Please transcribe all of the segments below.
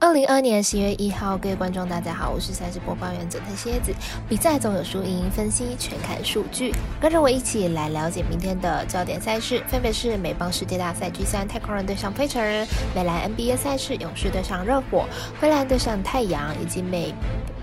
二零二年十月一号，各位观众，大家好，我是赛事播报员佐藤蝎子。比赛总有输赢，分析全看数据。跟着我一起来了解明天的焦点赛事，分别是美邦世界大赛 G 三太空人对上费城人，美兰 NBA 赛事勇士对上热火，灰蓝对上太阳，以及美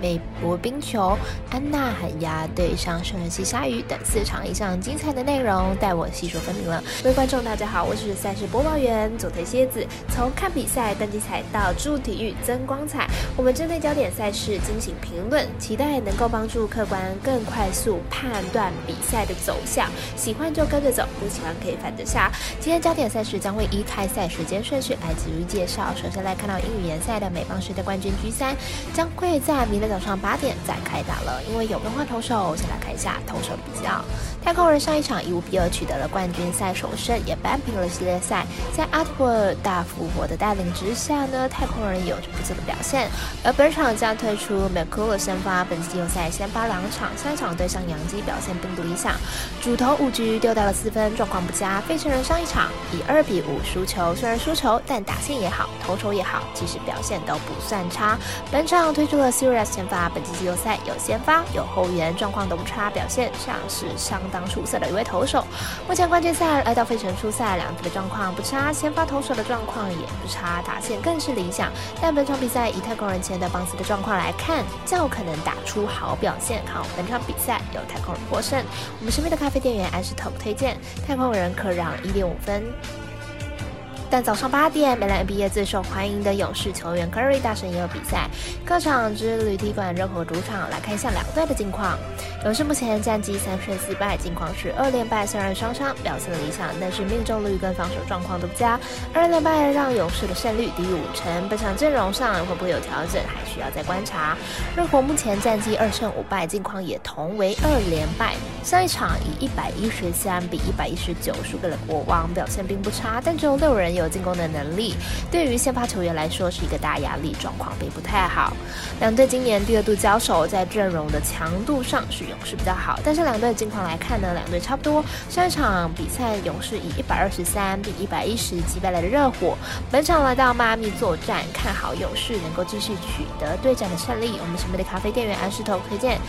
美国冰球安娜海牙对上圣人西鲨鱼等四场以上精彩的内容，带我细说分明了。各位观众，大家好，我是赛事播报员佐藤蝎子。从看比赛、登机彩到助体育。增光彩，我们针对焦点赛事进行评论，期待能够帮助客观更快速判断比赛的走向。喜欢就跟着走，不喜欢可以反着下。今天焦点赛事将会依开赛时间顺序来逐一介绍。首先来看到英语联赛的美邦世界冠军 G 三，将会在明天的早上八点再开打了。因为有更换投手，先来看一下投手比较。太空人上一场以五比二取得了冠军赛首胜，也扳平了系列赛。在阿托尔大复活的带领之下呢，太空人有。着不错的表现，而本场将推出 m c c u l l 先发，本季季后赛先发两场，三场对上洋基表现并不理想，主投五局丢掉了四分，状况不佳。费城人上一场以二比五输球，虽然输球，但打线也好，投手也好，其实表现都不算差。本场推出了 Sirius 先发，本季季后赛有先发有后援，状况都不差，表现上是相当出色的一位投手。目前关键赛来到费城出赛，两队的状况不差，先发投手的状况也不差，打线更是理想。但本场比赛以太空人前的邦斯的状况来看，较可能打出好表现。好，本场比赛由太空人获胜。我们身边的咖啡店员安石头推荐太空人可让一点五分。但早上八点，美兰 NBA 最受欢迎的勇士球员 Curry 大胜也有比赛。客场之旅踢馆热火主场，来看一下两队的近况。勇士目前战绩三胜四败，近况是二连败，虽然双伤表现理想，但是命中率跟防守状况都不佳。二连败让勇士的胜率低于五成，本场阵容上会不会有调整，还需要再观察。热火目前战绩二胜五败，近况也同为二连败。上一场以一百一十三比一百一十九输给了国王，表现并不差，但只有六人。有进攻的能力，对于先发球员来说是一个大压力，状况并不太好。两队今年第二度交手，在阵容的强度上是勇士比较好，但是两队的近况来看呢，两队差不多。上一场比赛，勇士以一百二十三比一百一十击败了热火。本场来到迈阿密作战，看好勇士能够继续取得对战的胜利。我们身边的咖啡店员安石头推荐。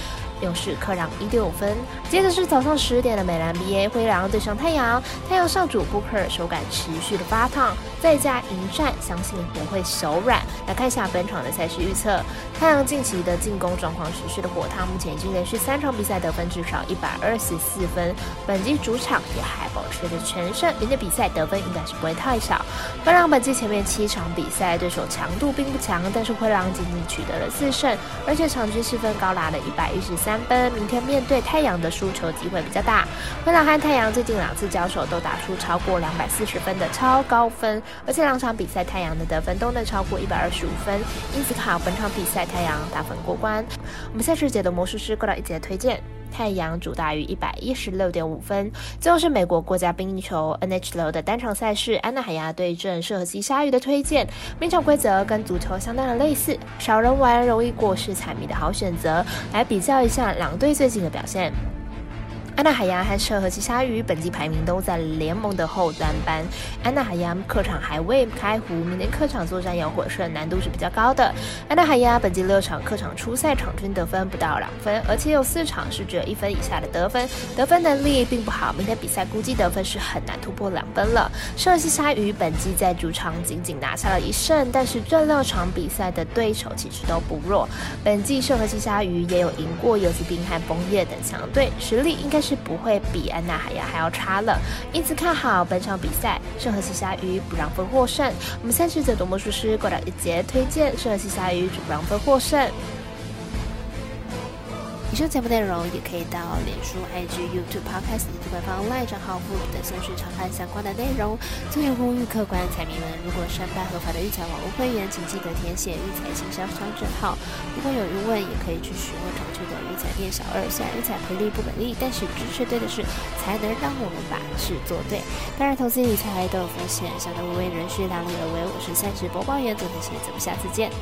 勇士客让一点五分，接着是早上十点的美兰 BA 灰狼对上太阳，太阳上主布克手感持续的发烫，再加迎战，相信不会手软。来看一下本场的赛事预测，太阳近期的进攻状况持续的火烫，目前已经连续三场比赛得分至少一百二十四分，本季主场也还保持着全胜，明天比赛得分应该是不会太少。灰狼本季前面七场比赛对手强度并不强，但是灰狼仅仅取得了四胜，而且场均失分高达了一百一十。三分，明天面对太阳的输球机会比较大。灰狼和太阳最近两次交手都打出超过两百四十分的超高分，而且两场比赛太阳的得分都能超过一百二十五分，因此看好本场比赛太阳打分过关。我们赛事解读魔术师过来一节推荐。太阳主大于一百一十六点五分。最后是美国国家冰球 NHL 的单场赛事，安娜海牙对阵圣荷西鲨鱼的推荐。冰场规则跟足球相当的类似，少人玩容易过世彩迷的好选择。来比较一下两队最近的表现。安娜海洋和圣荷西鲨鱼本季排名都在联盟的后端班。安娜海洋客场还未开胡，明天客场作战要获胜难度是比较高的。安娜海洋本季六场客场初赛场均得分不到两分，而且有四场是只有一分以下的得分，得分能力并不好。明天比赛估计得分是很难突破两分了。圣荷西鲨鱼本季在主场仅仅拿下了一胜，但是这六场比赛的对手其实都不弱。本季圣荷西鲨鱼也有赢过游击兵和枫叶等强队，实力应该是。不会比安娜海洋还要差了，因此看好本场比赛圣河西鲨鱼不让分获胜。我们三十则夺魔术师过了一节推荐圣河西鲨鱼主让分获胜。以上节目内容也可以到脸书、IG、YouTube、Podcast 以及官方 LINE 账号附的搜寻查看相关的内容。最后呼吁客官彩迷们，如果申办合法的育彩网络会员，请记得填写育彩经销商证号。如果有疑问，也可以去询问同区的育彩店小二。虽然育彩赔利不本利，但是支持对的事，才能让我们把事做对。当然，投资理财都有风险，想得无为人士量力而为。我是三十播报员，昨天谢，咱们下次见。